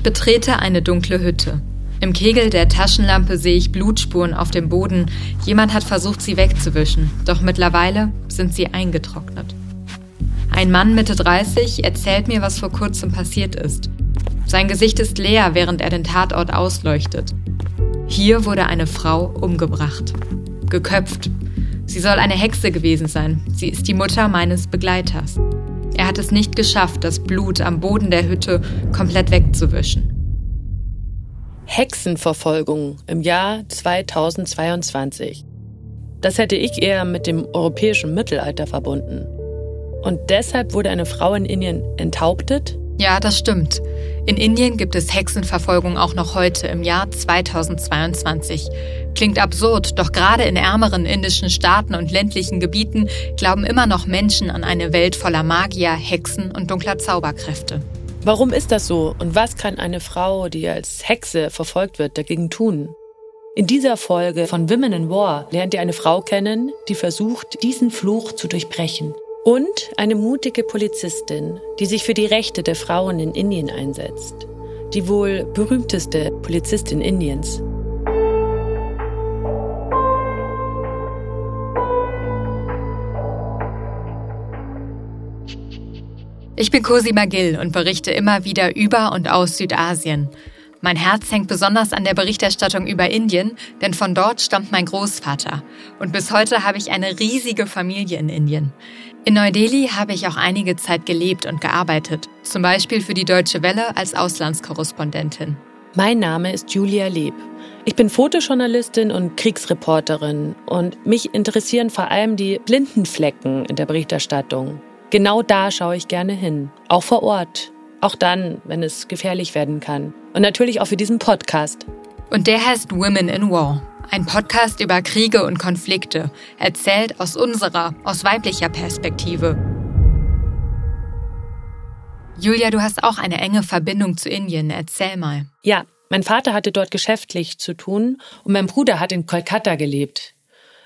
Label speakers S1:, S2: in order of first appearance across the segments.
S1: Ich betrete eine dunkle Hütte. Im Kegel der Taschenlampe sehe ich Blutspuren auf dem Boden. Jemand hat versucht, sie wegzuwischen, doch mittlerweile sind sie eingetrocknet. Ein Mann Mitte 30 erzählt mir, was vor kurzem passiert ist. Sein Gesicht ist leer, während er den Tatort ausleuchtet. Hier wurde eine Frau umgebracht. Geköpft. Sie soll eine Hexe gewesen sein. Sie ist die Mutter meines Begleiters. Er hat es nicht geschafft, das Blut am Boden der Hütte komplett wegzuwischen.
S2: Hexenverfolgung im Jahr 2022. Das hätte ich eher mit dem europäischen Mittelalter verbunden. Und deshalb wurde eine Frau in Indien enthauptet?
S1: Ja, das stimmt. In Indien gibt es Hexenverfolgung auch noch heute im Jahr 2022. Klingt absurd, doch gerade in ärmeren indischen Staaten und ländlichen Gebieten glauben immer noch Menschen an eine Welt voller Magier, Hexen und dunkler Zauberkräfte.
S2: Warum ist das so und was kann eine Frau, die als Hexe verfolgt wird, dagegen tun? In dieser Folge von Women in War lernt ihr eine Frau kennen, die versucht, diesen Fluch zu durchbrechen. Und eine mutige Polizistin, die sich für die Rechte der Frauen in Indien einsetzt. Die wohl berühmteste Polizistin Indiens.
S1: Ich bin Cosima Gill und berichte immer wieder über und aus Südasien. Mein Herz hängt besonders an der Berichterstattung über Indien, denn von dort stammt mein Großvater. Und bis heute habe ich eine riesige Familie in Indien. In Neu-Delhi habe ich auch einige Zeit gelebt und gearbeitet, zum Beispiel für die Deutsche Welle als Auslandskorrespondentin.
S2: Mein Name ist Julia Leb. Ich bin Fotojournalistin und Kriegsreporterin und mich interessieren vor allem die blinden Flecken in der Berichterstattung. Genau da schaue ich gerne hin, auch vor Ort, auch dann, wenn es gefährlich werden kann. Und natürlich auch für diesen Podcast.
S1: Und der heißt Women in War. Ein Podcast über Kriege und Konflikte, erzählt aus unserer, aus weiblicher Perspektive. Julia, du hast auch eine enge Verbindung zu Indien. Erzähl mal.
S2: Ja, mein Vater hatte dort geschäftlich zu tun und mein Bruder hat in Kolkata gelebt.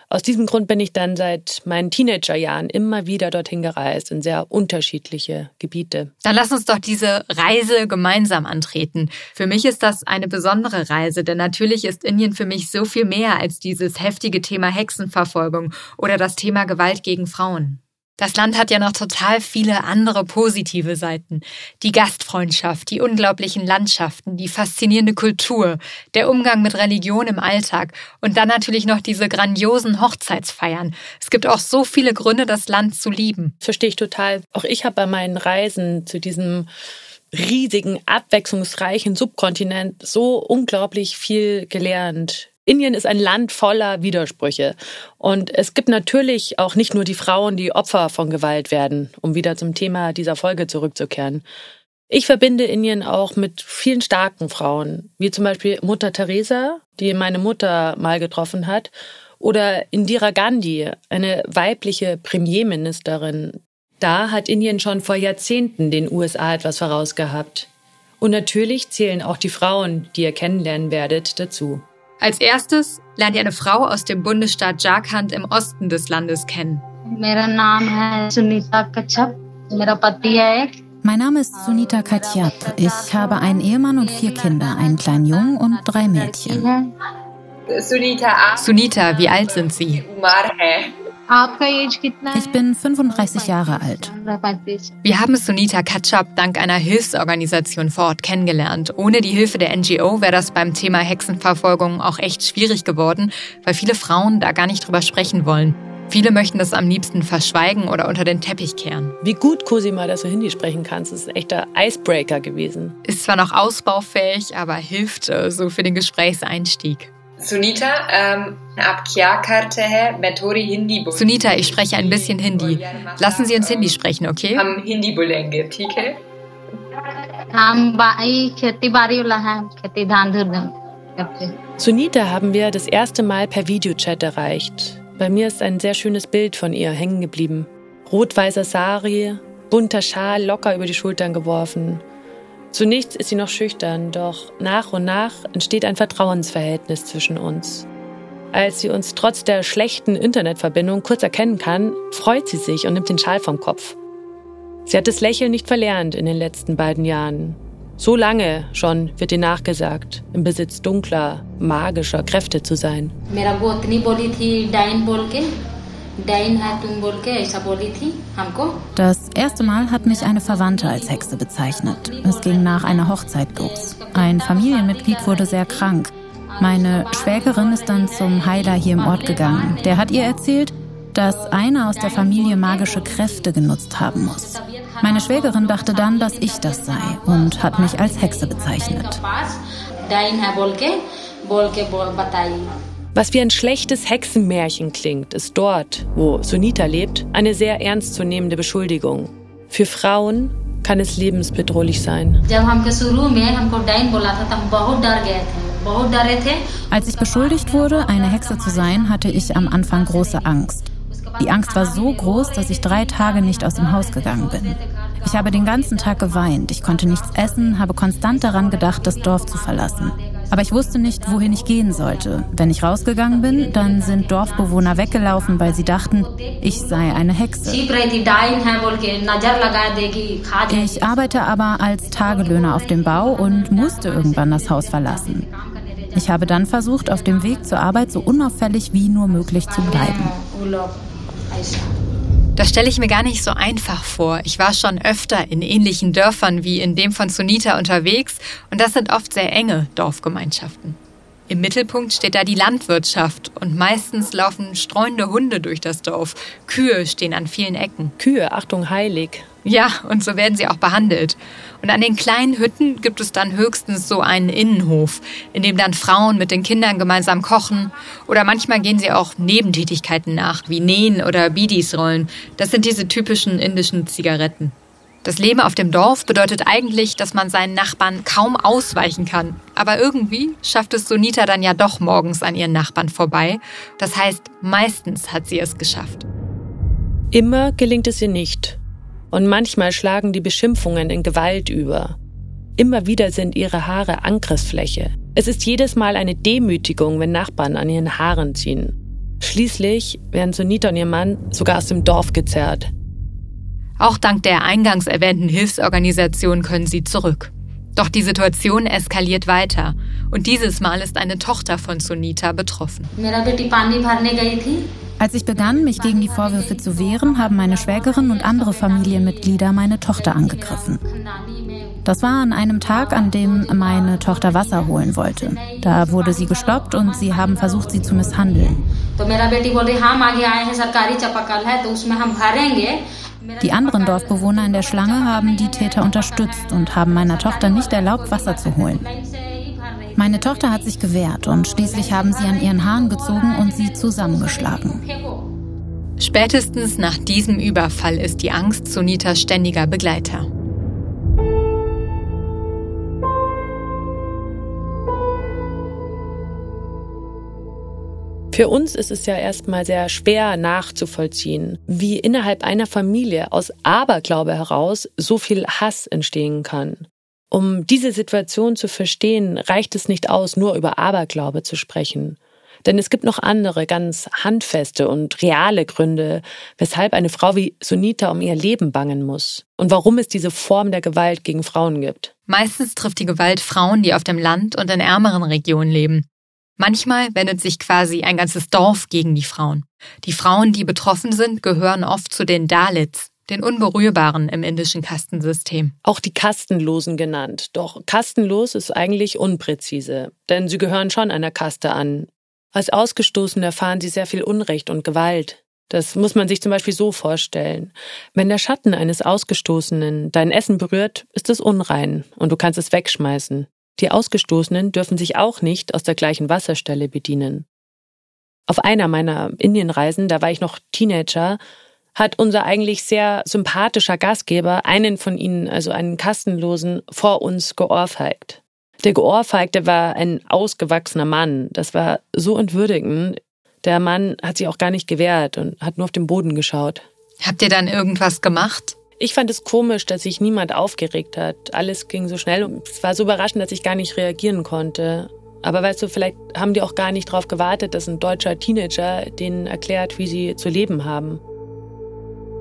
S2: Aus diesem Grund bin ich dann seit meinen Teenagerjahren immer wieder dorthin gereist, in sehr unterschiedliche Gebiete.
S1: Dann lass uns doch diese Reise gemeinsam antreten. Für mich ist das eine besondere Reise, denn natürlich ist Indien für mich so viel mehr als dieses heftige Thema Hexenverfolgung oder das Thema Gewalt gegen Frauen. Das Land hat ja noch total viele andere positive Seiten. Die Gastfreundschaft, die unglaublichen Landschaften, die faszinierende Kultur, der Umgang mit Religion im Alltag und dann natürlich noch diese grandiosen Hochzeitsfeiern. Es gibt auch so viele Gründe, das Land zu lieben.
S2: Verstehe ich total. Auch ich habe bei meinen Reisen zu diesem riesigen, abwechslungsreichen Subkontinent so unglaublich viel gelernt Indien ist ein Land voller Widersprüche. Und es gibt natürlich auch nicht nur die Frauen, die Opfer von Gewalt werden, um wieder zum Thema dieser Folge zurückzukehren. Ich verbinde Indien auch mit vielen starken Frauen, wie zum Beispiel Mutter Teresa, die meine Mutter mal getroffen hat, oder Indira Gandhi, eine weibliche Premierministerin. Da hat Indien schon vor Jahrzehnten den USA etwas vorausgehabt. Und natürlich zählen auch die Frauen, die ihr kennenlernen werdet, dazu.
S1: Als erstes lernt ihr eine Frau aus dem Bundesstaat Jharkhand im Osten des Landes kennen.
S3: Mein Name ist Sunita Katyap. Ich habe einen Ehemann und vier Kinder, einen kleinen Jungen und drei Mädchen.
S1: Sunita, wie alt sind Sie?
S3: Ich bin 35 Jahre alt.
S1: Wir haben Sunita Katschap dank einer Hilfsorganisation vor Ort kennengelernt. Ohne die Hilfe der NGO wäre das beim Thema Hexenverfolgung auch echt schwierig geworden, weil viele Frauen da gar nicht drüber sprechen wollen. Viele möchten das am liebsten verschweigen oder unter den Teppich kehren.
S2: Wie gut, Cosima, dass du Hindi sprechen kannst, das ist ein echter Icebreaker gewesen.
S1: Ist zwar noch ausbaufähig, aber hilft äh, so für den Gesprächseinstieg. Sunita, ähm, Sunita, ich spreche ein bisschen Hindi. Lassen Sie uns Hindi sprechen, okay? Hindi bolenge, theek hai?
S2: Sunita haben wir das erste Mal per Videochat erreicht. Bei mir ist ein sehr schönes Bild von ihr hängen geblieben. Rot-weißer Sari, bunter Schal locker über die Schultern geworfen, Zunächst ist sie noch schüchtern, doch nach und nach entsteht ein Vertrauensverhältnis zwischen uns. Als sie uns trotz der schlechten Internetverbindung kurz erkennen kann, freut sie sich und nimmt den Schal vom Kopf. Sie hat das Lächeln nicht verlernt in den letzten beiden Jahren. So lange schon wird ihr nachgesagt, im Besitz dunkler, magischer Kräfte zu sein.
S3: Das erste Mal hat mich eine Verwandte als Hexe bezeichnet. Es ging nach einer Hochzeit los. Ein Familienmitglied wurde sehr krank. Meine Schwägerin ist dann zum Heiler hier im Ort gegangen. Der hat ihr erzählt, dass einer aus der Familie magische Kräfte genutzt haben muss. Meine Schwägerin dachte dann, dass ich das sei und hat mich als Hexe bezeichnet.
S2: Was wie ein schlechtes Hexenmärchen klingt, ist dort, wo Sunita lebt, eine sehr ernstzunehmende Beschuldigung. Für Frauen kann es lebensbedrohlich sein.
S3: Als ich beschuldigt wurde, eine Hexe zu sein, hatte ich am Anfang große Angst. Die Angst war so groß, dass ich drei Tage nicht aus dem Haus gegangen bin. Ich habe den ganzen Tag geweint, ich konnte nichts essen, habe konstant daran gedacht, das Dorf zu verlassen. Aber ich wusste nicht, wohin ich gehen sollte. Wenn ich rausgegangen bin, dann sind Dorfbewohner weggelaufen, weil sie dachten, ich sei eine Hexe. Ich arbeite aber als Tagelöhner auf dem Bau und musste irgendwann das Haus verlassen. Ich habe dann versucht, auf dem Weg zur Arbeit so unauffällig wie nur möglich zu bleiben.
S1: Das stelle ich mir gar nicht so einfach vor. Ich war schon öfter in ähnlichen Dörfern wie in dem von Sunita unterwegs und das sind oft sehr enge Dorfgemeinschaften. Im Mittelpunkt steht da die Landwirtschaft und meistens laufen streunende Hunde durch das Dorf. Kühe stehen an vielen Ecken.
S2: Kühe, Achtung, heilig.
S1: Ja, und so werden sie auch behandelt. Und an den kleinen Hütten gibt es dann höchstens so einen Innenhof, in dem dann Frauen mit den Kindern gemeinsam kochen. Oder manchmal gehen sie auch Nebentätigkeiten nach, wie Nähen oder Bidis rollen. Das sind diese typischen indischen Zigaretten. Das Leben auf dem Dorf bedeutet eigentlich, dass man seinen Nachbarn kaum ausweichen kann. Aber irgendwie schafft es Sunita dann ja doch morgens an ihren Nachbarn vorbei. Das heißt, meistens hat sie es geschafft.
S2: Immer gelingt es ihr nicht. Und manchmal schlagen die Beschimpfungen in Gewalt über. Immer wieder sind ihre Haare Angriffsfläche. Es ist jedes Mal eine Demütigung, wenn Nachbarn an ihren Haaren ziehen. Schließlich werden Sunita und ihr Mann sogar aus dem Dorf gezerrt.
S1: Auch dank der eingangs erwähnten Hilfsorganisation können sie zurück. Doch die Situation eskaliert weiter und dieses Mal ist eine Tochter von Sunita betroffen.
S3: Als ich begann, mich gegen die Vorwürfe zu wehren, haben meine Schwägerin und andere Familienmitglieder meine Tochter angegriffen. Das war an einem Tag, an dem meine Tochter Wasser holen wollte. Da wurde sie gestoppt und sie haben versucht, sie zu misshandeln. Die anderen Dorfbewohner in der Schlange haben die Täter unterstützt und haben meiner Tochter nicht erlaubt, Wasser zu holen. Meine Tochter hat sich gewehrt und schließlich haben sie an ihren Haaren gezogen und sie zusammengeschlagen.
S1: Spätestens nach diesem Überfall ist die Angst Sunitas ständiger Begleiter.
S2: Für uns ist es ja erstmal sehr schwer nachzuvollziehen, wie innerhalb einer Familie aus Aberglaube heraus so viel Hass entstehen kann. Um diese Situation zu verstehen, reicht es nicht aus, nur über Aberglaube zu sprechen. Denn es gibt noch andere, ganz handfeste und reale Gründe, weshalb eine Frau wie Sunita um ihr Leben bangen muss und warum es diese Form der Gewalt gegen Frauen gibt.
S1: Meistens trifft die Gewalt Frauen, die auf dem Land und in ärmeren Regionen leben. Manchmal wendet sich quasi ein ganzes Dorf gegen die Frauen. Die Frauen, die betroffen sind, gehören oft zu den Dalits, den Unberührbaren im indischen Kastensystem.
S2: Auch die Kastenlosen genannt. Doch kastenlos ist eigentlich unpräzise, denn sie gehören schon einer Kaste an. Als Ausgestoßene erfahren sie sehr viel Unrecht und Gewalt. Das muss man sich zum Beispiel so vorstellen. Wenn der Schatten eines Ausgestoßenen dein Essen berührt, ist es unrein und du kannst es wegschmeißen. Die Ausgestoßenen dürfen sich auch nicht aus der gleichen Wasserstelle bedienen. Auf einer meiner Indienreisen, da war ich noch Teenager, hat unser eigentlich sehr sympathischer Gastgeber einen von ihnen, also einen Kastenlosen, vor uns geohrfeigt. Der Geohrfeigte war ein ausgewachsener Mann. Das war so entwürdigend. Der Mann hat sich auch gar nicht gewehrt und hat nur auf den Boden geschaut.
S1: Habt ihr dann irgendwas gemacht?
S2: Ich fand es komisch, dass sich niemand aufgeregt hat. Alles ging so schnell und es war so überraschend, dass ich gar nicht reagieren konnte. Aber weißt du, vielleicht haben die auch gar nicht darauf gewartet, dass ein deutscher Teenager denen erklärt, wie sie zu leben haben.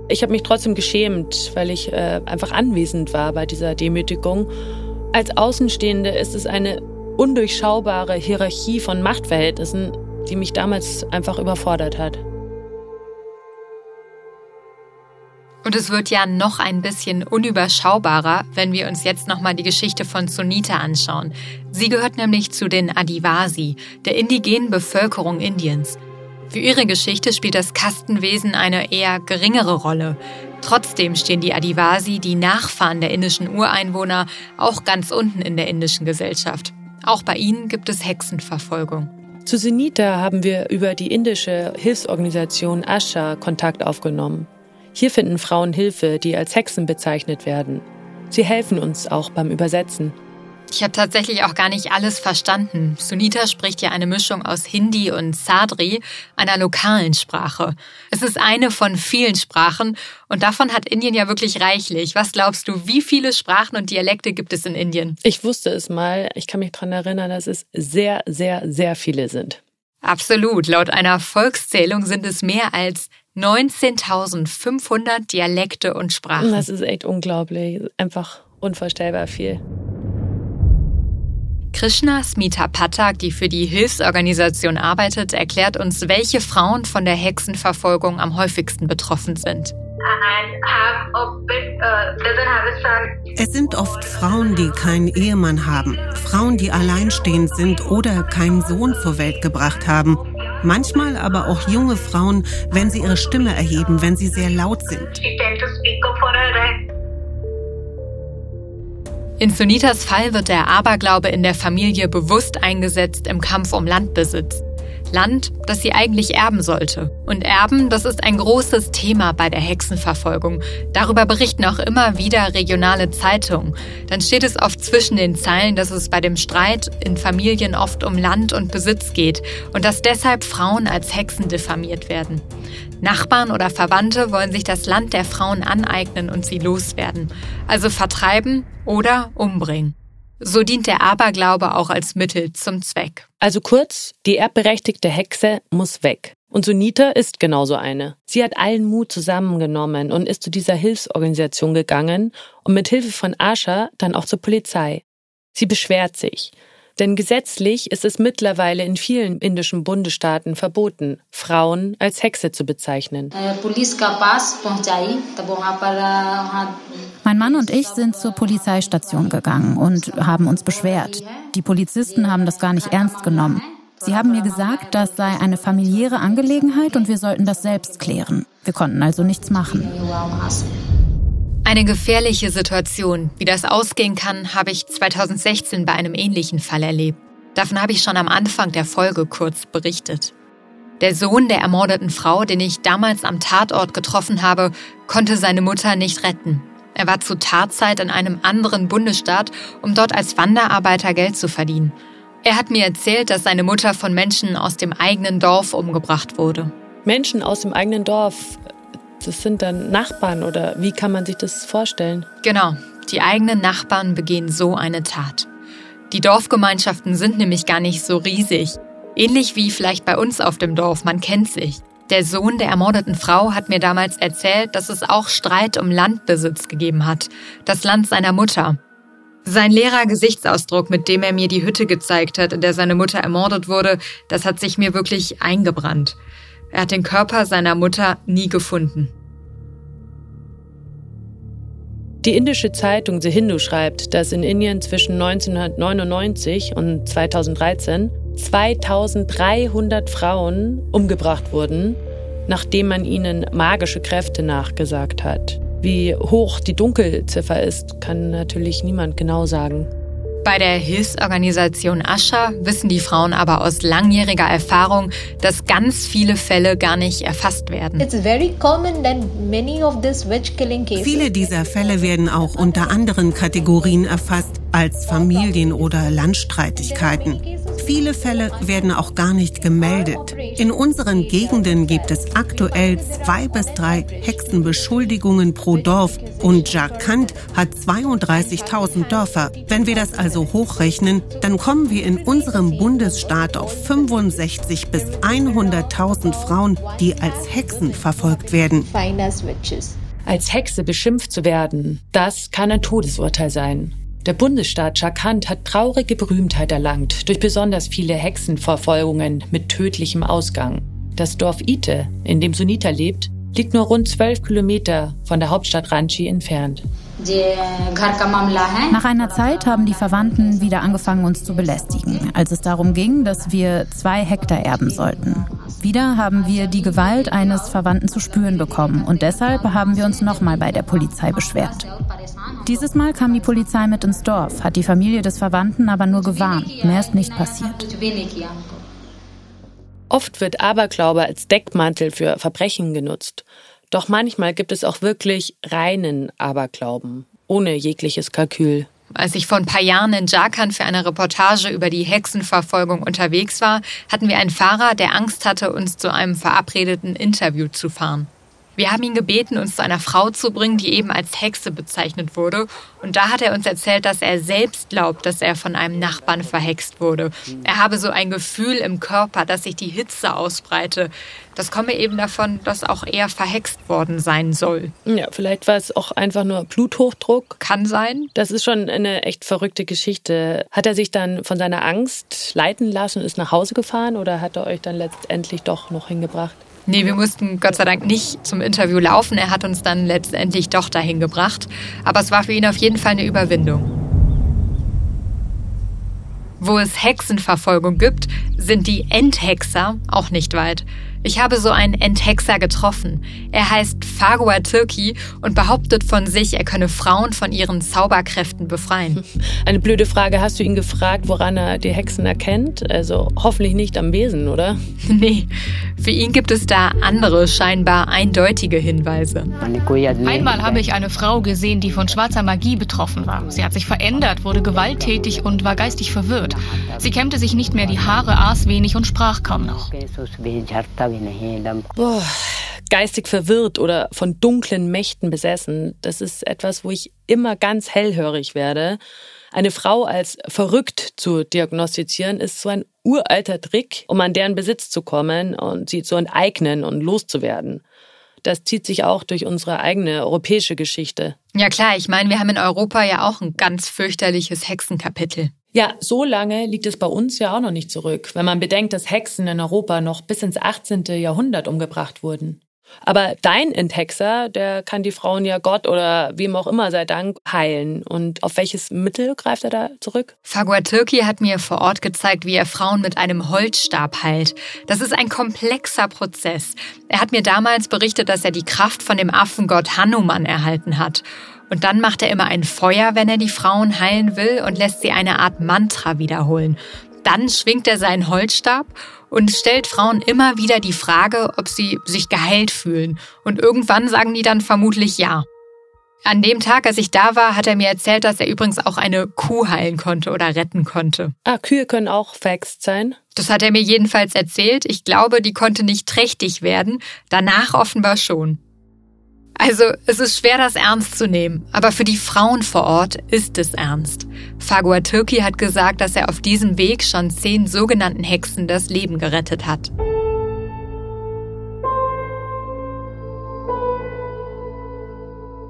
S2: Ich habe mich trotzdem geschämt, weil ich äh, einfach anwesend war bei dieser Demütigung Als Außenstehende ist es eine undurchschaubare Hierarchie von Machtverhältnissen, die mich damals einfach überfordert hat.
S1: Und es wird ja noch ein bisschen unüberschaubarer, wenn wir uns jetzt nochmal die Geschichte von Sunita anschauen. Sie gehört nämlich zu den Adivasi, der indigenen Bevölkerung Indiens. Für ihre Geschichte spielt das Kastenwesen eine eher geringere Rolle. Trotzdem stehen die Adivasi, die Nachfahren der indischen Ureinwohner, auch ganz unten in der indischen Gesellschaft. Auch bei ihnen gibt es Hexenverfolgung.
S2: Zu Sunita haben wir über die indische Hilfsorganisation Asha Kontakt aufgenommen. Hier finden Frauen Hilfe, die als Hexen bezeichnet werden. Sie helfen uns auch beim Übersetzen.
S1: Ich habe tatsächlich auch gar nicht alles verstanden. Sunita spricht ja eine Mischung aus Hindi und Sadri, einer lokalen Sprache. Es ist eine von vielen Sprachen und davon hat Indien ja wirklich reichlich. Was glaubst du, wie viele Sprachen und Dialekte gibt es in Indien?
S2: Ich wusste es mal. Ich kann mich daran erinnern, dass es sehr, sehr, sehr viele sind.
S1: Absolut. Laut einer Volkszählung sind es mehr als 19.500 Dialekte und Sprachen.
S2: Das ist echt unglaublich. Einfach unvorstellbar viel.
S1: Krishna Smita Patak, die für die Hilfsorganisation arbeitet, erklärt uns, welche Frauen von der Hexenverfolgung am häufigsten betroffen sind.
S4: Es sind oft Frauen, die keinen Ehemann haben, Frauen, die alleinstehend sind oder keinen Sohn zur Welt gebracht haben. Manchmal aber auch junge Frauen, wenn sie ihre Stimme erheben, wenn sie sehr laut sind.
S1: In Sunitas Fall wird der Aberglaube in der Familie bewusst eingesetzt im Kampf um Landbesitz. Land, das sie eigentlich erben sollte. Und Erben, das ist ein großes Thema bei der Hexenverfolgung. Darüber berichten auch immer wieder regionale Zeitungen. Dann steht es oft zwischen den Zeilen, dass es bei dem Streit in Familien oft um Land und Besitz geht und dass deshalb Frauen als Hexen diffamiert werden. Nachbarn oder Verwandte wollen sich das Land der Frauen aneignen und sie loswerden, also vertreiben oder umbringen. So dient der Aberglaube auch als Mittel zum Zweck.
S2: Also kurz, die erbberechtigte Hexe muss weg. Und Sunita ist genauso eine. Sie hat allen Mut zusammengenommen und ist zu dieser Hilfsorganisation gegangen und mit Hilfe von Asha dann auch zur Polizei. Sie beschwert sich. Denn gesetzlich ist es mittlerweile in vielen indischen Bundesstaaten verboten, Frauen als Hexe zu bezeichnen. Äh,
S3: mein Mann und ich sind zur Polizeistation gegangen und haben uns beschwert. Die Polizisten haben das gar nicht ernst genommen. Sie haben mir gesagt, das sei eine familiäre Angelegenheit und wir sollten das selbst klären. Wir konnten also nichts machen.
S1: Eine gefährliche Situation. Wie das ausgehen kann, habe ich 2016 bei einem ähnlichen Fall erlebt. Davon habe ich schon am Anfang der Folge kurz berichtet. Der Sohn der ermordeten Frau, den ich damals am Tatort getroffen habe, konnte seine Mutter nicht retten. Er war zu Tatzeit in einem anderen Bundesstaat, um dort als Wanderarbeiter Geld zu verdienen. Er hat mir erzählt, dass seine Mutter von Menschen aus dem eigenen Dorf umgebracht wurde.
S2: Menschen aus dem eigenen Dorf, das sind dann Nachbarn oder wie kann man sich das vorstellen?
S1: Genau, die eigenen Nachbarn begehen so eine Tat. Die Dorfgemeinschaften sind nämlich gar nicht so riesig. Ähnlich wie vielleicht bei uns auf dem Dorf, man kennt sich. Der Sohn der ermordeten Frau hat mir damals erzählt, dass es auch Streit um Landbesitz gegeben hat, das Land seiner Mutter. Sein leerer Gesichtsausdruck, mit dem er mir die Hütte gezeigt hat, in der seine Mutter ermordet wurde, das hat sich mir wirklich eingebrannt. Er hat den Körper seiner Mutter nie gefunden.
S2: Die indische Zeitung The Hindu schreibt, dass in Indien zwischen 1999 und 2013 2300 Frauen umgebracht wurden, nachdem man ihnen magische Kräfte nachgesagt hat. Wie hoch die Dunkelziffer ist, kann natürlich niemand genau sagen.
S1: Bei der Hilfsorganisation Ascha wissen die Frauen aber aus langjähriger Erfahrung, dass ganz viele Fälle gar nicht erfasst werden.
S4: Viele dieser Fälle werden auch unter anderen Kategorien erfasst als Familien- oder Landstreitigkeiten. Viele Fälle werden auch gar nicht gemeldet. In unseren Gegenden gibt es aktuell zwei bis drei Hexenbeschuldigungen pro Dorf und Jharkhand hat 32.000 Dörfer. Wenn wir das also hochrechnen, dann kommen wir in unserem Bundesstaat auf 65 bis 100.000 Frauen, die als Hexen verfolgt werden.
S2: Als Hexe beschimpft zu werden, das kann ein Todesurteil sein. Der Bundesstaat Jharkhand hat traurige Berühmtheit erlangt durch besonders viele Hexenverfolgungen mit tödlichem Ausgang. Das Dorf Ite, in dem Sunita lebt, liegt nur rund zwölf Kilometer von der Hauptstadt Ranchi entfernt.
S3: Nach einer Zeit haben die Verwandten wieder angefangen, uns zu belästigen, als es darum ging, dass wir zwei Hektar erben sollten. Wieder haben wir die Gewalt eines Verwandten zu spüren bekommen und deshalb haben wir uns nochmal bei der Polizei beschwert. Dieses Mal kam die Polizei mit ins Dorf, hat die Familie des Verwandten aber nur gewarnt. Mehr ist nicht passiert.
S2: Oft wird Aberglaube als Deckmantel für Verbrechen genutzt. Doch manchmal gibt es auch wirklich reinen Aberglauben, ohne jegliches Kalkül.
S1: Als ich vor ein paar Jahren in Jharkhand für eine Reportage über die Hexenverfolgung unterwegs war, hatten wir einen Fahrer, der Angst hatte, uns zu einem verabredeten Interview zu fahren. Wir haben ihn gebeten, uns zu einer Frau zu bringen, die eben als Hexe bezeichnet wurde. Und da hat er uns erzählt, dass er selbst glaubt, dass er von einem Nachbarn verhext wurde. Er habe so ein Gefühl im Körper, dass sich die Hitze ausbreite. Das komme eben davon, dass auch er verhext worden sein soll.
S2: Ja, vielleicht war es auch einfach nur Bluthochdruck.
S1: Kann sein.
S2: Das ist schon eine echt verrückte Geschichte. Hat er sich dann von seiner Angst leiten lassen und ist nach Hause gefahren oder hat er euch dann letztendlich doch noch hingebracht?
S1: Nee, wir mussten Gott sei Dank nicht zum Interview laufen. Er hat uns dann letztendlich doch dahin gebracht. Aber es war für ihn auf jeden Fall eine Überwindung. Wo es Hexenverfolgung gibt, sind die Endhexer auch nicht weit. Ich habe so einen Enthexer getroffen. Er heißt Fagua Turki und behauptet von sich, er könne Frauen von ihren Zauberkräften befreien.
S2: Eine blöde Frage. Hast du ihn gefragt, woran er die Hexen erkennt? Also hoffentlich nicht am Besen, oder?
S1: Nee. Für ihn gibt es da andere, scheinbar eindeutige Hinweise.
S5: Einmal habe ich eine Frau gesehen, die von schwarzer Magie betroffen war. Sie hat sich verändert, wurde gewalttätig und war geistig verwirrt. Sie kämmte sich nicht mehr die Haare, aß wenig und sprach kaum noch.
S2: Boah, geistig verwirrt oder von dunklen Mächten besessen, das ist etwas, wo ich immer ganz hellhörig werde. Eine Frau als verrückt zu diagnostizieren, ist so ein uralter Trick, um an deren Besitz zu kommen und sie zu enteignen und loszuwerden. Das zieht sich auch durch unsere eigene europäische Geschichte.
S1: Ja klar, ich meine, wir haben in Europa ja auch ein ganz fürchterliches Hexenkapitel.
S2: Ja, so lange liegt es bei uns ja auch noch nicht zurück, wenn man bedenkt, dass Hexen in Europa noch bis ins 18. Jahrhundert umgebracht wurden. Aber dein Enthexer, der kann die Frauen ja Gott oder wem auch immer sei Dank heilen. Und auf welches Mittel greift er da zurück?
S1: Fagua Türki hat mir vor Ort gezeigt, wie er Frauen mit einem Holzstab heilt. Das ist ein komplexer Prozess. Er hat mir damals berichtet, dass er die Kraft von dem Affengott Hanuman erhalten hat. Und dann macht er immer ein Feuer, wenn er die Frauen heilen will und lässt sie eine Art Mantra wiederholen. Dann schwingt er seinen Holzstab und stellt Frauen immer wieder die Frage, ob sie sich geheilt fühlen. Und irgendwann sagen die dann vermutlich ja. An dem Tag, als ich da war, hat er mir erzählt, dass er übrigens auch eine Kuh heilen konnte oder retten konnte.
S2: Ah, Kühe können auch verhext sein?
S1: Das hat er mir jedenfalls erzählt. Ich glaube, die konnte nicht trächtig werden. Danach offenbar schon. Also es ist schwer, das ernst zu nehmen, aber für die Frauen vor Ort ist es ernst. Fagua Türki hat gesagt, dass er auf diesem Weg schon zehn sogenannten Hexen das Leben gerettet hat.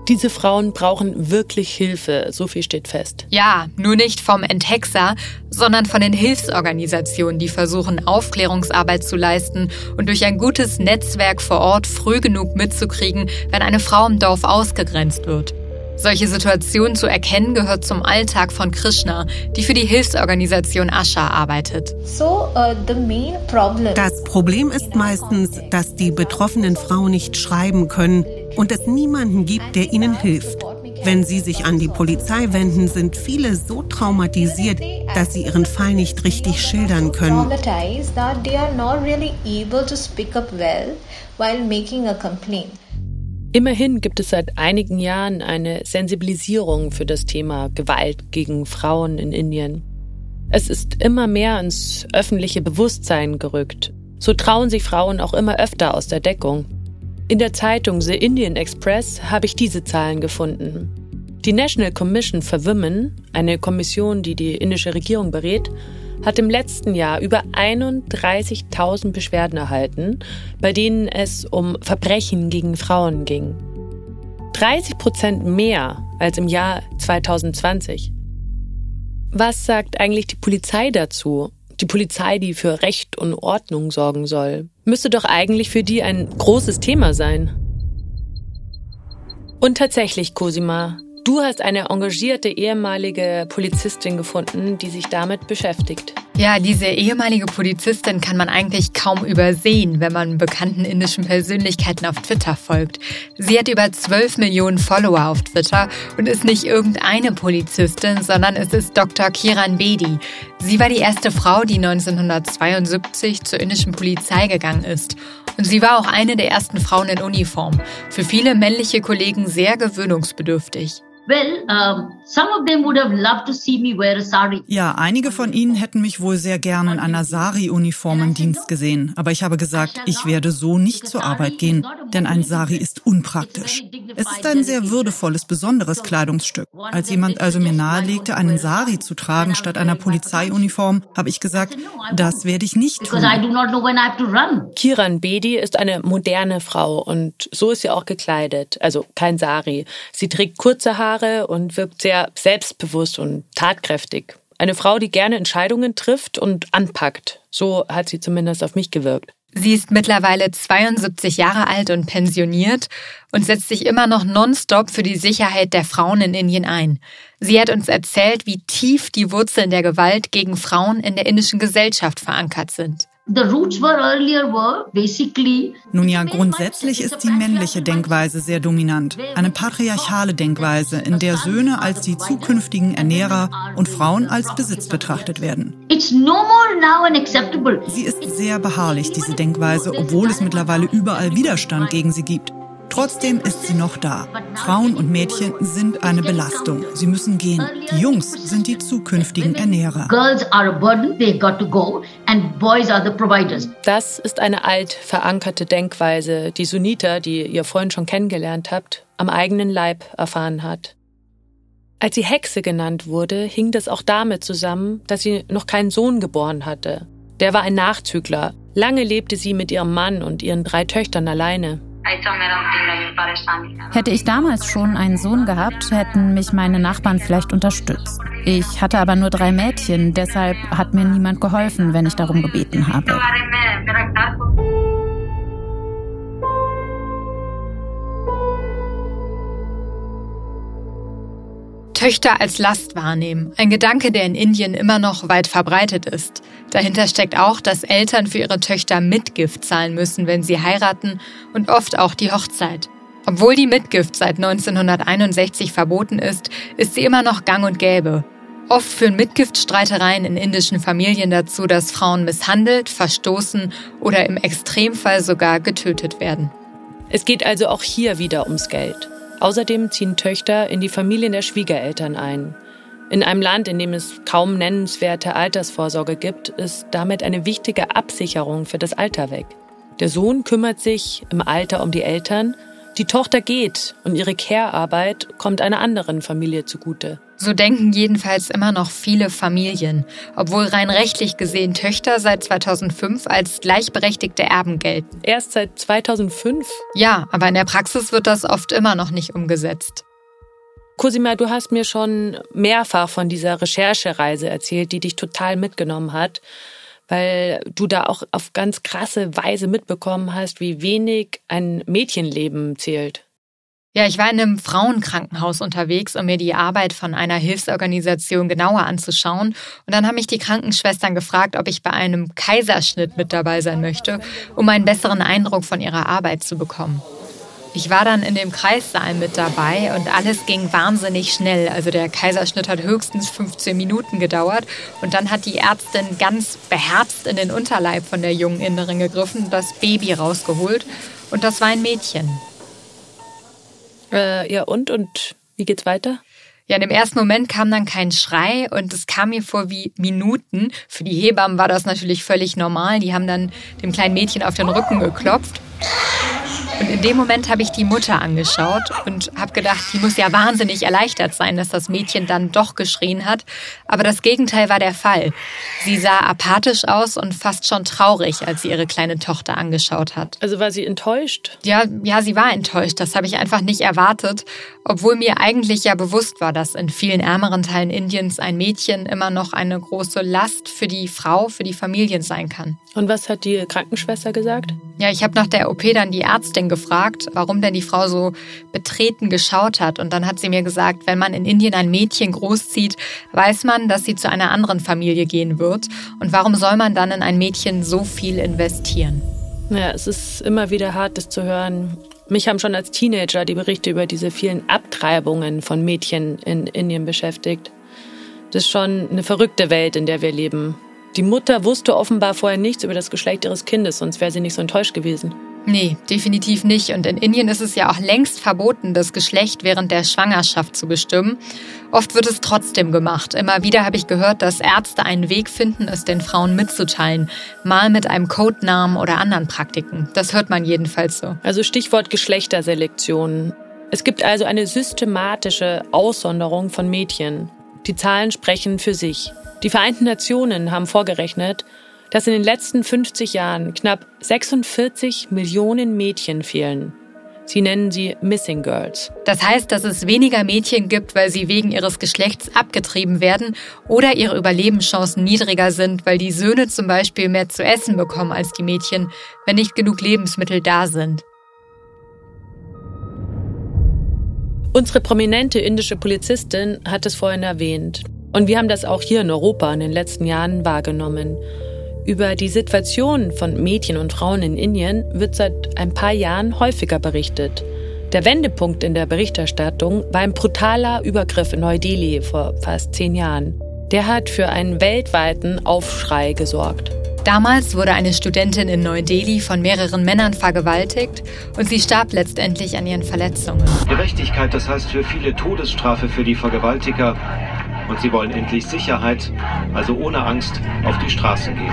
S2: Diese Frauen brauchen wirklich Hilfe, so viel steht fest.
S1: Ja, nur nicht vom Enthexer, sondern von den Hilfsorganisationen, die versuchen, Aufklärungsarbeit zu leisten und durch ein gutes Netzwerk vor Ort früh genug mitzukriegen, wenn eine Frau im Dorf ausgegrenzt wird. Solche Situationen zu erkennen gehört zum Alltag von Krishna, die für die Hilfsorganisation Asha arbeitet.
S4: Uh, das Problem ist meistens, dass die betroffenen Frauen nicht schreiben können und es niemanden gibt, der ihnen hilft. Wenn sie sich an die Polizei wenden, sind viele so traumatisiert, dass sie ihren Fall nicht richtig schildern können.
S2: Immerhin gibt es seit einigen Jahren eine Sensibilisierung für das Thema Gewalt gegen Frauen in Indien. Es ist immer mehr ins öffentliche Bewusstsein gerückt. So trauen sich Frauen auch immer öfter aus der Deckung. In der Zeitung The Indian Express habe ich diese Zahlen gefunden. Die National Commission for Women, eine Kommission, die die indische Regierung berät, hat im letzten Jahr über 31.000 Beschwerden erhalten, bei denen es um Verbrechen gegen Frauen ging. 30 Prozent mehr als im Jahr 2020. Was sagt eigentlich die Polizei dazu? Die Polizei, die für Recht und Ordnung sorgen soll, müsste doch eigentlich für die ein großes Thema sein. Und tatsächlich, Cosima, Du hast eine engagierte ehemalige Polizistin gefunden, die sich damit beschäftigt.
S1: Ja, diese ehemalige Polizistin kann man eigentlich kaum übersehen, wenn man bekannten indischen Persönlichkeiten auf Twitter folgt. Sie hat über 12 Millionen Follower auf Twitter und ist nicht irgendeine Polizistin, sondern es ist Dr. Kiran Bedi. Sie war die erste Frau, die 1972 zur indischen Polizei gegangen ist. Und sie war auch eine der ersten Frauen in Uniform. Für viele männliche Kollegen sehr gewöhnungsbedürftig.
S6: Ja, einige von ihnen hätten mich wohl sehr gerne in einer Sari-Uniform im Dienst gesehen. Aber ich habe gesagt, ich werde so nicht zur Arbeit gehen, denn ein Sari ist unpraktisch. Es ist ein sehr würdevolles, besonderes Kleidungsstück. Als jemand also mir nahelegte, einen Sari zu tragen statt einer Polizeiuniform, habe ich gesagt, das werde ich nicht tun.
S2: Kiran Bedi ist eine moderne Frau und so ist sie auch gekleidet. Also kein Sari. Sie trägt kurze Haare Jahre und wirkt sehr selbstbewusst und tatkräftig. Eine Frau, die gerne Entscheidungen trifft und anpackt. So hat sie zumindest auf mich gewirkt.
S1: Sie ist mittlerweile 72 Jahre alt und pensioniert und setzt sich immer noch nonstop für die Sicherheit der Frauen in Indien ein. Sie hat uns erzählt, wie tief die Wurzeln der Gewalt gegen Frauen in der indischen Gesellschaft verankert sind.
S6: Nun ja, grundsätzlich ist die männliche Denkweise sehr dominant. Eine patriarchale Denkweise, in der Söhne als die zukünftigen Ernährer und Frauen als Besitz betrachtet werden. Sie ist sehr beharrlich, diese Denkweise, obwohl es mittlerweile überall Widerstand gegen sie gibt. Trotzdem ist sie noch da. Frauen und Mädchen sind eine Belastung. Sie müssen gehen. Die Jungs sind die zukünftigen Ernährer.
S2: Das ist eine alt verankerte Denkweise, die Sunita, die ihr vorhin schon kennengelernt habt, am eigenen Leib erfahren hat. Als sie Hexe genannt wurde, hing das auch damit zusammen, dass sie noch keinen Sohn geboren hatte. Der war ein Nachzügler. Lange lebte sie mit ihrem Mann und ihren drei Töchtern alleine.
S3: Hätte ich damals schon einen Sohn gehabt, hätten mich meine Nachbarn vielleicht unterstützt. Ich hatte aber nur drei Mädchen, deshalb hat mir niemand geholfen, wenn ich darum gebeten habe.
S1: Töchter als Last wahrnehmen. Ein Gedanke, der in Indien immer noch weit verbreitet ist. Dahinter steckt auch, dass Eltern für ihre Töchter Mitgift zahlen müssen, wenn sie heiraten und oft auch die Hochzeit. Obwohl die Mitgift seit 1961 verboten ist, ist sie immer noch gang und gäbe. Oft führen Mitgiftstreitereien in indischen Familien dazu, dass Frauen misshandelt, verstoßen oder im Extremfall sogar getötet werden.
S2: Es geht also auch hier wieder ums Geld. Außerdem ziehen Töchter in die Familien der Schwiegereltern ein. In einem Land, in dem es kaum nennenswerte Altersvorsorge gibt, ist damit eine wichtige Absicherung für das Alter weg. Der Sohn kümmert sich im Alter um die Eltern, die Tochter geht und ihre Care-Arbeit kommt einer anderen Familie zugute.
S1: So denken jedenfalls immer noch viele Familien, obwohl rein rechtlich gesehen Töchter seit 2005 als gleichberechtigte Erben gelten.
S2: Erst seit 2005?
S1: Ja, aber in der Praxis wird das oft immer noch nicht umgesetzt.
S2: Cosima, du hast mir schon mehrfach von dieser Recherchereise erzählt, die dich total mitgenommen hat, weil du da auch auf ganz krasse Weise mitbekommen hast, wie wenig ein Mädchenleben zählt.
S1: Ja, ich war in einem Frauenkrankenhaus unterwegs, um mir die Arbeit von einer Hilfsorganisation genauer anzuschauen. Und dann haben mich die Krankenschwestern gefragt, ob ich bei einem Kaiserschnitt mit dabei sein möchte, um einen besseren Eindruck von ihrer Arbeit zu bekommen. Ich war dann in dem Kreissaal mit dabei und alles ging wahnsinnig schnell. Also der Kaiserschnitt hat höchstens 15 Minuten gedauert und dann hat die Ärztin ganz beherzt in den Unterleib von der jungen Innerin gegriffen und das Baby rausgeholt. Und das war ein Mädchen.
S2: Äh, ja, und? Und wie geht's weiter?
S1: Ja, in dem ersten Moment kam dann kein Schrei und es kam mir vor wie Minuten. Für die Hebammen war das natürlich völlig normal. Die haben dann dem kleinen Mädchen auf den Rücken geklopft. Und in dem Moment habe ich die Mutter angeschaut und habe gedacht, die muss ja wahnsinnig erleichtert sein, dass das Mädchen dann doch geschrien hat. Aber das Gegenteil war der Fall. Sie sah apathisch aus und fast schon traurig, als sie ihre kleine Tochter angeschaut hat.
S2: Also war sie enttäuscht?
S1: Ja, ja, sie war enttäuscht. Das habe ich einfach nicht erwartet, obwohl mir eigentlich ja bewusst war, dass in vielen ärmeren Teilen Indiens ein Mädchen immer noch eine große Last für die Frau, für die Familien sein kann.
S2: Und was hat die Krankenschwester gesagt?
S1: Ja, ich habe nach der OP dann die Ärztin gefragt, warum denn die Frau so betreten geschaut hat. Und dann hat sie mir gesagt, wenn man in Indien ein Mädchen großzieht, weiß man, dass sie zu einer anderen Familie gehen wird. Und warum soll man dann in ein Mädchen so viel investieren?
S2: Ja, es ist immer wieder hart, das zu hören. Mich haben schon als Teenager die Berichte über diese vielen Abtreibungen von Mädchen in Indien beschäftigt. Das ist schon eine verrückte Welt, in der wir leben. Die Mutter wusste offenbar vorher nichts über das Geschlecht ihres Kindes, sonst wäre sie nicht so enttäuscht gewesen.
S1: Nee, definitiv nicht. Und in Indien ist es ja auch längst verboten, das Geschlecht während der Schwangerschaft zu bestimmen. Oft wird es trotzdem gemacht. Immer wieder habe ich gehört, dass Ärzte einen Weg finden, es den Frauen mitzuteilen. Mal mit einem Codenamen oder anderen Praktiken. Das hört man jedenfalls so.
S2: Also Stichwort Geschlechterselektion. Es gibt also eine systematische Aussonderung von Mädchen. Die Zahlen sprechen für sich. Die Vereinten Nationen haben vorgerechnet, dass in den letzten 50 Jahren knapp 46 Millionen Mädchen fehlen. Sie nennen sie Missing Girls.
S1: Das heißt, dass es weniger Mädchen gibt, weil sie wegen ihres Geschlechts abgetrieben werden oder ihre Überlebenschancen niedriger sind, weil die Söhne zum Beispiel mehr zu essen bekommen als die Mädchen, wenn nicht genug Lebensmittel da sind.
S2: Unsere prominente indische Polizistin hat es vorhin erwähnt. Und wir haben das auch hier in Europa in den letzten Jahren wahrgenommen. Über die Situation von Mädchen und Frauen in Indien wird seit ein paar Jahren häufiger berichtet. Der Wendepunkt in der Berichterstattung war ein brutaler Übergriff in Neu-Delhi vor fast zehn Jahren. Der hat für einen weltweiten Aufschrei gesorgt.
S1: Damals wurde eine Studentin in Neu-Delhi von mehreren Männern vergewaltigt und sie starb letztendlich an ihren Verletzungen.
S7: Gerechtigkeit, das heißt für viele Todesstrafe für die Vergewaltiger, und sie wollen endlich Sicherheit, also ohne Angst auf die Straßen gehen.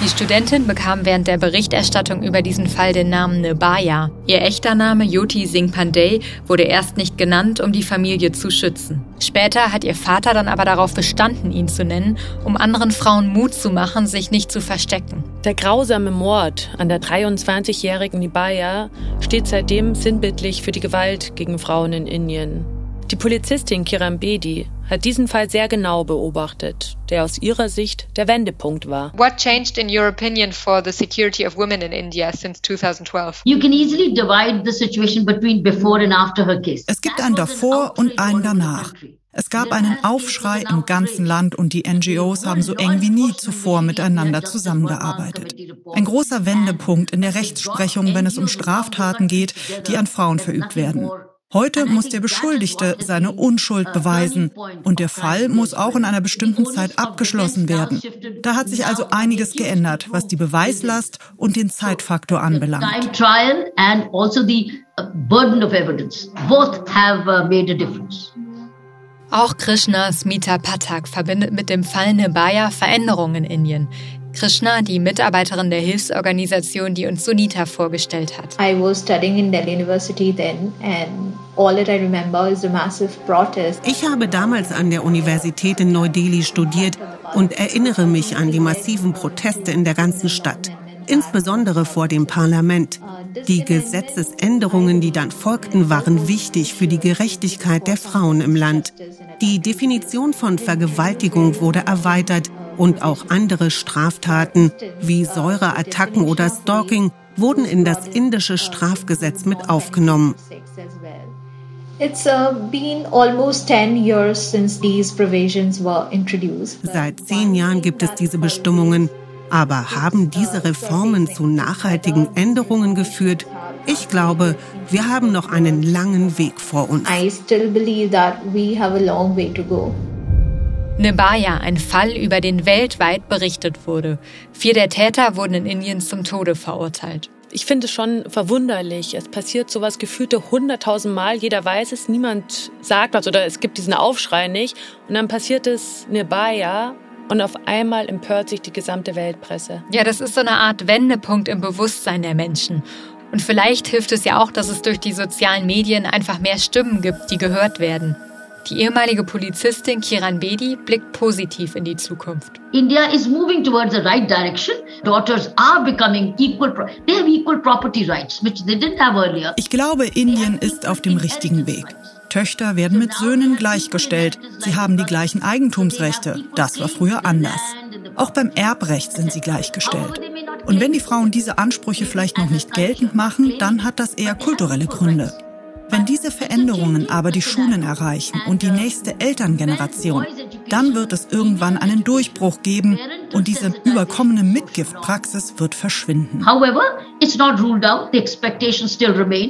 S1: Die Studentin bekam während der Berichterstattung über diesen Fall den Namen Nebaya. Ihr echter Name Yoti Singh Pandey wurde erst nicht genannt, um die Familie zu schützen. Später hat ihr Vater dann aber darauf bestanden, ihn zu nennen, um anderen Frauen Mut zu machen, sich nicht zu verstecken.
S2: Der grausame Mord an der 23-jährigen Nebaya steht seitdem sinnbildlich für die Gewalt gegen Frauen in Indien. Die Polizistin Kiran Bedi hat diesen Fall sehr genau beobachtet, der aus ihrer Sicht der Wendepunkt war.
S1: What changed in your opinion for the security of women in India since 2012?
S6: You can easily divide the situation between before and after her case. Es gibt ein davor und ein danach. Es gab einen Aufschrei im ganzen Land und die NGOs haben so eng wie nie zuvor miteinander zusammengearbeitet. Ein großer Wendepunkt in der Rechtsprechung, wenn es um Straftaten geht, die an Frauen verübt werden. Heute muss der Beschuldigte seine Unschuld beweisen und der Fall muss auch in einer bestimmten Zeit abgeschlossen werden. Da hat sich also einiges geändert, was die Beweislast und den Zeitfaktor anbelangt. Also
S1: uh, auch Krishna Smita Pathak verbindet mit dem Fall Nebaya Veränderungen in Indien. Krishna, die Mitarbeiterin der Hilfsorganisation, die uns Sunita vorgestellt hat.
S8: I was studying in Delhi University then and all that I remember is the massive protest.
S4: Ich habe damals an der Universität in Neu-Delhi studiert und erinnere mich an die massiven Proteste in der ganzen Stadt, insbesondere vor dem Parlament. Die Gesetzesänderungen, die dann folgten, waren wichtig für die Gerechtigkeit der Frauen im Land. Die Definition von Vergewaltigung wurde erweitert und auch andere Straftaten wie Säureattacken oder Stalking wurden in das indische Strafgesetz mit aufgenommen. Uh, Seit zehn Jahren gibt es diese Bestimmungen. Aber haben diese Reformen zu nachhaltigen Änderungen geführt? Ich glaube, wir haben noch einen langen Weg vor uns. I still believe that we have a long way to go.
S1: Nebaya, ein Fall, über den weltweit berichtet wurde. Vier der Täter wurden in Indien zum Tode verurteilt.
S2: Ich finde es schon verwunderlich. Es passiert sowas gefühlte hunderttausend Mal. Jeder weiß es, niemand sagt was oder es gibt diesen Aufschrei nicht. Und dann passiert es Nebaya und auf einmal empört sich die gesamte Weltpresse.
S1: Ja, das ist so eine Art Wendepunkt im Bewusstsein der Menschen. Und vielleicht hilft es ja auch, dass es durch die sozialen Medien einfach mehr Stimmen gibt, die gehört werden. Die ehemalige Polizistin Kiran Bedi blickt positiv in die Zukunft.
S9: India is moving towards the right direction. Daughters are becoming equal. They have equal property rights, which they didn't have earlier.
S6: Ich glaube, Indien ist auf dem richtigen Weg. Töchter werden mit Söhnen gleichgestellt. Sie haben die gleichen Eigentumsrechte. Das war früher anders. Auch beim Erbrecht sind sie gleichgestellt. Und wenn die Frauen diese Ansprüche vielleicht noch nicht geltend machen, dann hat das eher kulturelle Gründe. Wenn diese Veränderungen aber die Schulen erreichen und die nächste Elterngeneration, dann wird es irgendwann einen Durchbruch geben und diese überkommene Mitgiftpraxis wird verschwinden.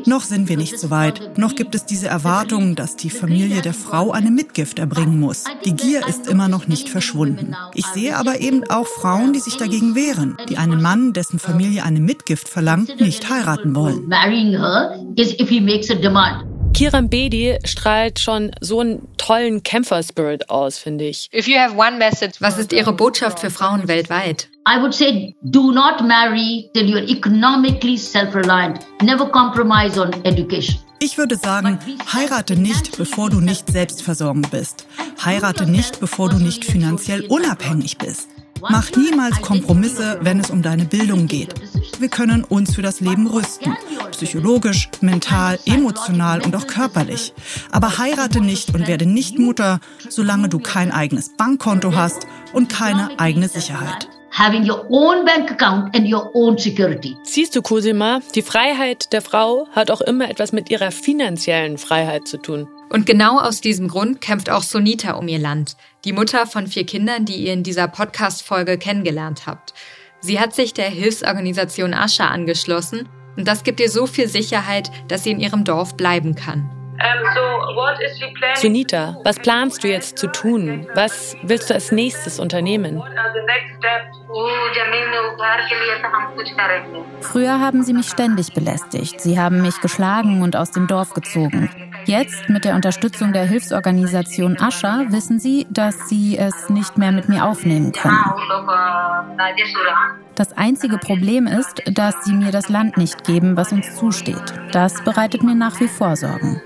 S6: Noch sind wir nicht so weit. Noch gibt es diese Erwartung, dass die Familie der Frau eine Mitgift erbringen muss. Die Gier ist immer noch nicht verschwunden. Ich sehe aber eben auch Frauen, die sich dagegen wehren, die einen Mann, dessen Familie eine Mitgift verlangt, nicht heiraten wollen.
S2: Kiran Bedi strahlt schon so einen tollen Kämpfer-Spirit aus, finde ich.
S1: Was ist Ihre Botschaft für Frauen weltweit?
S9: I would say do not marry till you're economically self-reliant. Never compromise on education.
S6: Ich würde sagen, heirate nicht, bevor du nicht selbstversorgend bist. Heirate nicht, bevor du nicht finanziell unabhängig bist. Mach niemals Kompromisse, wenn es um deine Bildung geht. Wir können uns für das Leben rüsten. Psychologisch, mental, emotional und auch körperlich. Aber heirate nicht und werde nicht Mutter, solange du kein eigenes Bankkonto hast und keine eigene Sicherheit
S9: having your own bank account and your own security.
S2: Siehst du, Cosima, die Freiheit der Frau hat auch immer etwas mit ihrer finanziellen Freiheit zu tun.
S1: Und genau aus diesem Grund kämpft auch Sonita um ihr Land, die Mutter von vier Kindern, die ihr in dieser Podcast-Folge kennengelernt habt. Sie hat sich der Hilfsorganisation Ascha angeschlossen und das gibt ihr so viel Sicherheit, dass sie in ihrem Dorf bleiben kann.
S2: Sunita, was planst du jetzt zu tun? Was willst du als nächstes unternehmen?
S3: Früher haben sie mich ständig belästigt. Sie haben mich geschlagen und aus dem Dorf gezogen. Jetzt, mit der Unterstützung der Hilfsorganisation Ascha, wissen sie, dass sie es nicht mehr mit mir aufnehmen können. Das einzige Problem ist, dass sie mir das Land nicht geben, was uns zusteht. Das bereitet mir nach wie vor Sorgen.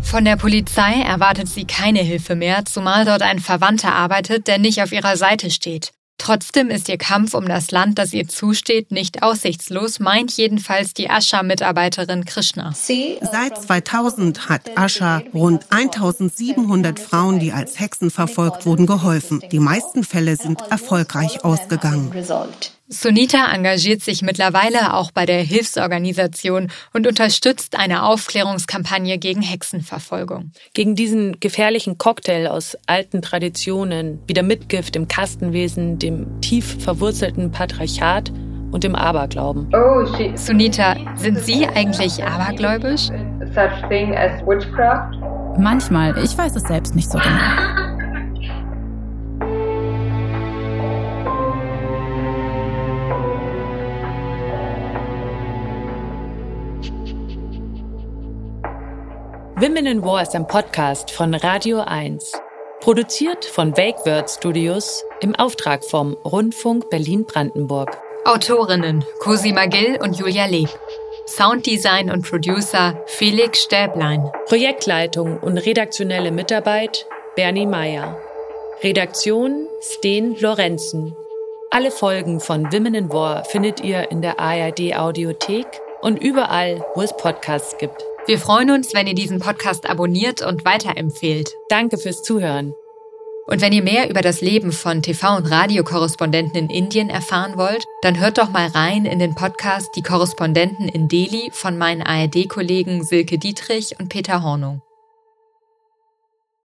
S1: Von der Polizei erwartet sie keine Hilfe mehr, zumal dort ein Verwandter arbeitet, der nicht auf ihrer Seite steht. Trotzdem ist ihr Kampf um das Land, das ihr zusteht, nicht aussichtslos, meint jedenfalls die Ascha-Mitarbeiterin Krishna.
S4: Seit 2000 hat Ascha rund 1700 Frauen, die als Hexen verfolgt wurden, geholfen. Die meisten Fälle sind erfolgreich ausgegangen.
S1: Sunita engagiert sich mittlerweile auch bei der Hilfsorganisation und unterstützt eine Aufklärungskampagne gegen Hexenverfolgung.
S2: Gegen diesen gefährlichen Cocktail aus alten Traditionen, wie der Mitgift im Kastenwesen, dem tief verwurzelten Patriarchat und dem Aberglauben.
S1: Oh, Sunita, sind Sie eigentlich abergläubisch?
S3: Manchmal, ich weiß es selbst nicht so genau.
S2: Women in War ist ein Podcast von Radio 1. Produziert von Wake Word Studios im Auftrag vom Rundfunk Berlin-Brandenburg.
S1: Autorinnen Cosima Gill und Julia Lee. Sounddesign und Producer Felix Stäblein.
S2: Projektleitung und redaktionelle Mitarbeit Bernie Meyer. Redaktion Sten Lorenzen. Alle Folgen von Women in War findet ihr in der ARD Audiothek und überall, wo es Podcasts gibt.
S1: Wir freuen uns, wenn ihr diesen Podcast abonniert und weiterempfehlt.
S2: Danke fürs Zuhören.
S1: Und wenn ihr mehr über das Leben von TV- und Radiokorrespondenten in Indien erfahren wollt, dann hört doch mal rein in den Podcast Die Korrespondenten in Delhi von meinen ARD-Kollegen Silke Dietrich und Peter Hornung.